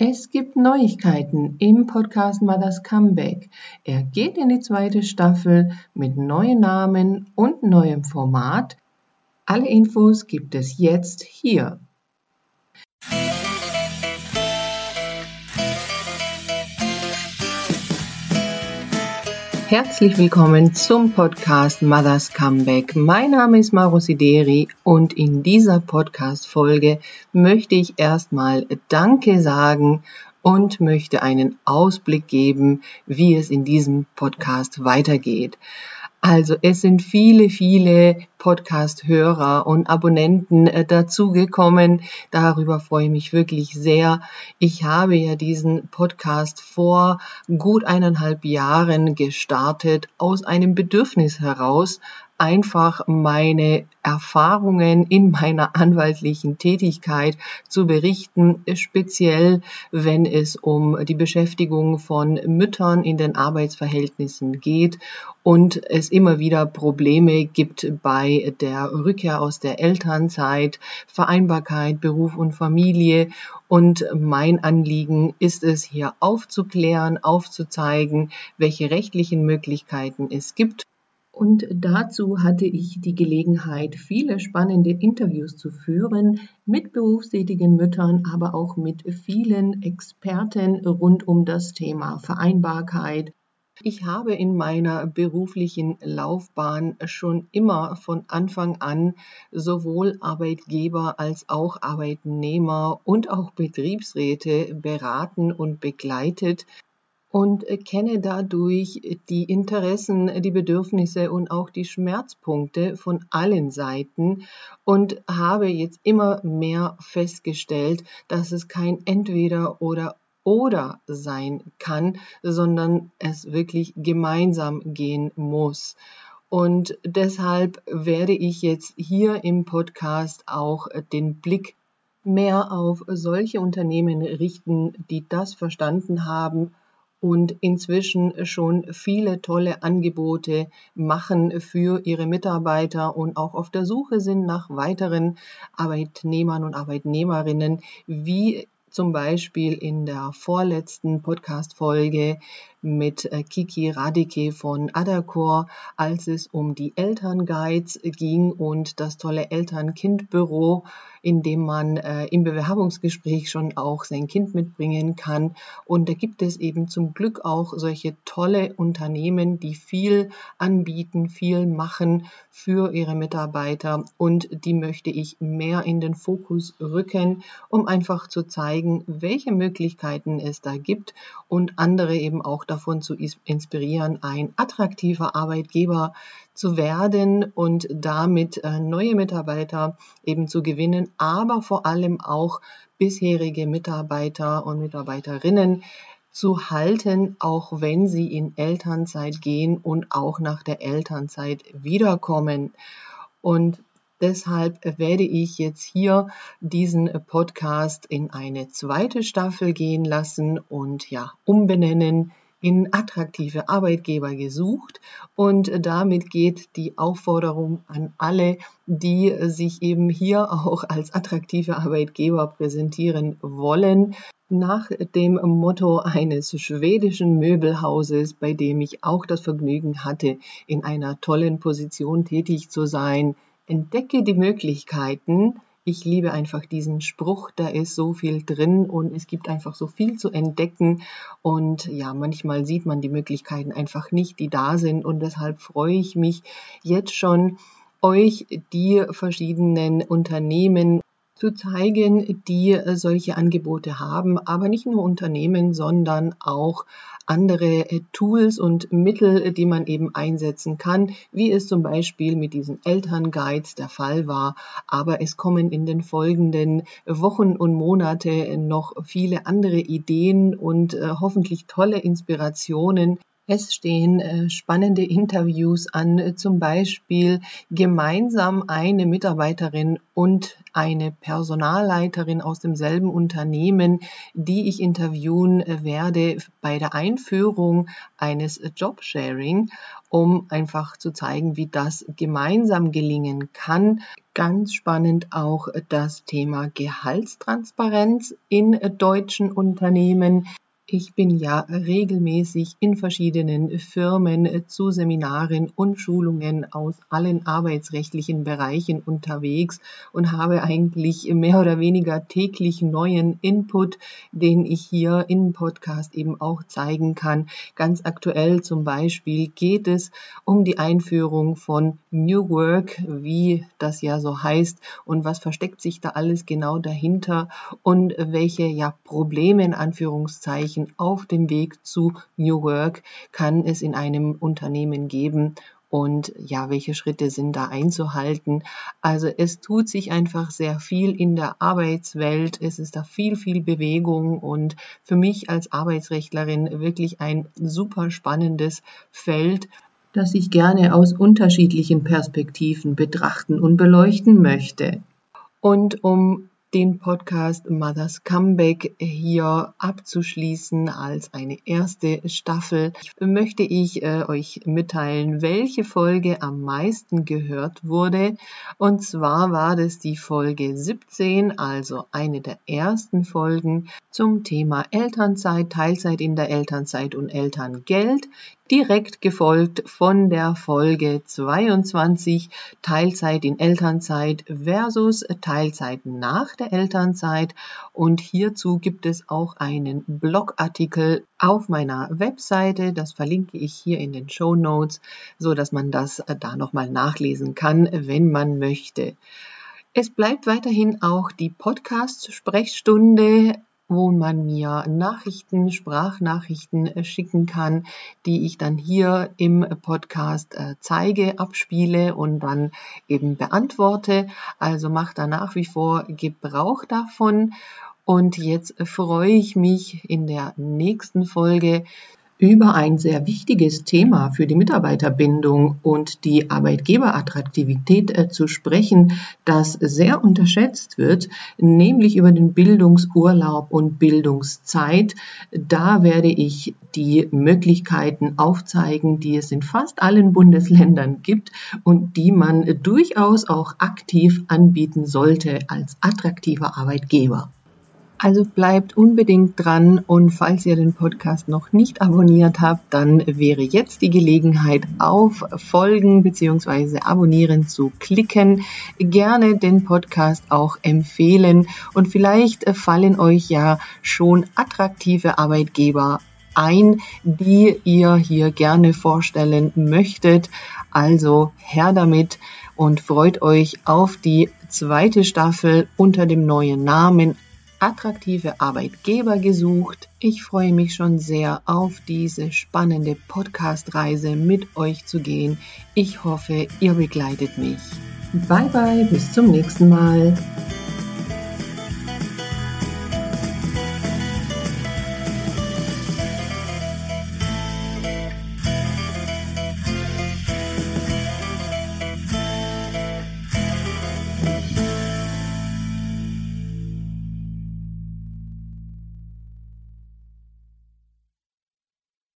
Es gibt Neuigkeiten im Podcast Mothers Comeback. Er geht in die zweite Staffel mit neuen Namen und neuem Format. Alle Infos gibt es jetzt hier. Herzlich willkommen zum Podcast Mothers Comeback. Mein Name ist Maro Sideri und in dieser Podcast-Folge möchte ich erstmal Danke sagen und möchte einen Ausblick geben, wie es in diesem Podcast weitergeht. Also es sind viele, viele Podcast-Hörer und Abonnenten äh, dazugekommen. Darüber freue ich mich wirklich sehr. Ich habe ja diesen Podcast vor gut eineinhalb Jahren gestartet aus einem Bedürfnis heraus, einfach meine Erfahrungen in meiner anwaltlichen Tätigkeit zu berichten, speziell wenn es um die Beschäftigung von Müttern in den Arbeitsverhältnissen geht und es immer wieder Probleme gibt bei der Rückkehr aus der Elternzeit, Vereinbarkeit, Beruf und Familie. Und mein Anliegen ist es hier aufzuklären, aufzuzeigen, welche rechtlichen Möglichkeiten es gibt und dazu hatte ich die Gelegenheit, viele spannende Interviews zu führen mit berufstätigen Müttern, aber auch mit vielen Experten rund um das Thema Vereinbarkeit. Ich habe in meiner beruflichen Laufbahn schon immer von Anfang an sowohl Arbeitgeber als auch Arbeitnehmer und auch Betriebsräte beraten und begleitet und kenne dadurch die Interessen, die Bedürfnisse und auch die Schmerzpunkte von allen Seiten und habe jetzt immer mehr festgestellt, dass es kein entweder oder oder sein kann, sondern es wirklich gemeinsam gehen muss. Und deshalb werde ich jetzt hier im Podcast auch den Blick mehr auf solche Unternehmen richten, die das verstanden haben und inzwischen schon viele tolle Angebote machen für ihre Mitarbeiter und auch auf der Suche sind nach weiteren Arbeitnehmern und Arbeitnehmerinnen, wie zum Beispiel in der vorletzten Podcast-Folge mit äh, Kiki Radike von Adacor, als es um die Elternguides ging und das tolle Eltern-Kind-Büro, in dem man äh, im Bewerbungsgespräch schon auch sein Kind mitbringen kann. Und da gibt es eben zum Glück auch solche tolle Unternehmen, die viel anbieten, viel machen für ihre Mitarbeiter. Und die möchte ich mehr in den Fokus rücken, um einfach zu zeigen, welche Möglichkeiten es da gibt und andere eben auch davon zu inspirieren, ein attraktiver Arbeitgeber zu werden und damit äh, neue Mitarbeiter eben zu gewinnen, aber vor allem auch bisherige Mitarbeiter und Mitarbeiterinnen zu halten, auch wenn sie in Elternzeit gehen und auch nach der Elternzeit wiederkommen. Und Deshalb werde ich jetzt hier diesen Podcast in eine zweite Staffel gehen lassen und ja, umbenennen in attraktive Arbeitgeber gesucht und damit geht die Aufforderung an alle, die sich eben hier auch als attraktive Arbeitgeber präsentieren wollen, nach dem Motto eines schwedischen Möbelhauses, bei dem ich auch das Vergnügen hatte, in einer tollen Position tätig zu sein, entdecke die Möglichkeiten, ich liebe einfach diesen Spruch, da ist so viel drin und es gibt einfach so viel zu entdecken. Und ja, manchmal sieht man die Möglichkeiten einfach nicht, die da sind. Und deshalb freue ich mich jetzt schon, euch die verschiedenen Unternehmen zu zeigen, die solche Angebote haben, aber nicht nur Unternehmen, sondern auch andere äh, Tools und Mittel, die man eben einsetzen kann, wie es zum Beispiel mit diesen Elternguides der Fall war. Aber es kommen in den folgenden Wochen und Monate noch viele andere Ideen und äh, hoffentlich tolle Inspirationen Es stehen äh, spannende Interviews an, äh, zum Beispiel gemeinsam eine Mitarbeiterin und eine Personalleiterin aus demselben Unternehmen, die ich interviewen äh, werde bei der Einführung eines Jobsharing, um einfach zu zeigen, wie das gemeinsam gelingen kann. Ganz spannend auch das Thema Gehaltstransparenz in deutschen Unternehmen. Ich bin ja regelmäßig in verschiedenen Firmen zu Seminaren und Schulungen aus allen arbeitsrechtlichen Bereichen unterwegs und habe eigentlich mehr oder weniger täglich neuen Input, den ich hier im Podcast eben auch zeigen kann. Ganz aktuell zum Beispiel geht es um die Einführung von New Work, wie das ja so heißt und was versteckt sich da alles genau dahinter und welche ja Probleme in Anführungszeichen Anführungszeichen auf dem Weg zu New Work kann es in einem Unternehmen geben und ja, welche Schritte sind da einzuhalten. Also es tut sich einfach sehr viel in der Arbeitswelt. Es ist da viel, viel Bewegung und für mich als Arbeitsrechtlerin wirklich ein super spannendes Feld das ich gerne aus unterschiedlichen Perspektiven betrachten und beleuchten möchte. Und um den Podcast Mothers Comeback hier abzuschließen als eine erste Staffel, möchte ich äh, euch mitteilen, welche Folge am meisten gehört wurde. Und zwar war das die Folge 17, also eine der ersten Folgen zum Thema Elternzeit, Teilzeit in der Elternzeit und Elterngeld direkt gefolgt von der Folge 22 Teilzeit in Elternzeit versus Teilzeit nach der Elternzeit. Und hierzu gibt es auch einen Blogartikel auf meiner Webseite. Das verlinke ich hier in den Show Notes, so dass man das da nochmal nachlesen kann, wenn man möchte. Es bleibt weiterhin auch die Podcast-Sprechstunde wo man mir Nachrichten, Sprachnachrichten äh, schicken kann, die ich dann hier im Podcast äh, zeige, abspiele und dann eben beantworte. Also macht da nach wie vor Gebrauch davon. Und jetzt freue ich mich in der nächsten Folge über ein sehr wichtiges Thema für die Mitarbeiterbindung und die Arbeitgeberattraktivität äh, zu sprechen, das sehr unterschätzt wird, nämlich über den Bildungsurlaub und Bildungszeit. Da werde ich die Möglichkeiten aufzeigen, die es in fast allen Bundesländern gibt und die man durchaus auch aktiv anbieten sollte als attraktiver Arbeitgeber. Also bleibt unbedingt dran und falls ihr den Podcast noch nicht abonniert habt, dann wäre jetzt die Gelegenheit auf Folgen bzw. Abonnieren zu klicken. Gerne den Podcast auch empfehlen und vielleicht fallen euch ja schon attraktive Arbeitgeber ein, die ihr hier gerne vorstellen möchtet. Also her damit und freut euch auf die zweite Staffel unter dem neuen Namen attraktive Arbeitgeber gesucht. Ich freue mich schon sehr auf diese spannende Podcast-Reise mit euch zu gehen. Ich hoffe, ihr begleitet mich. Bye bye, bis zum nächsten Mal.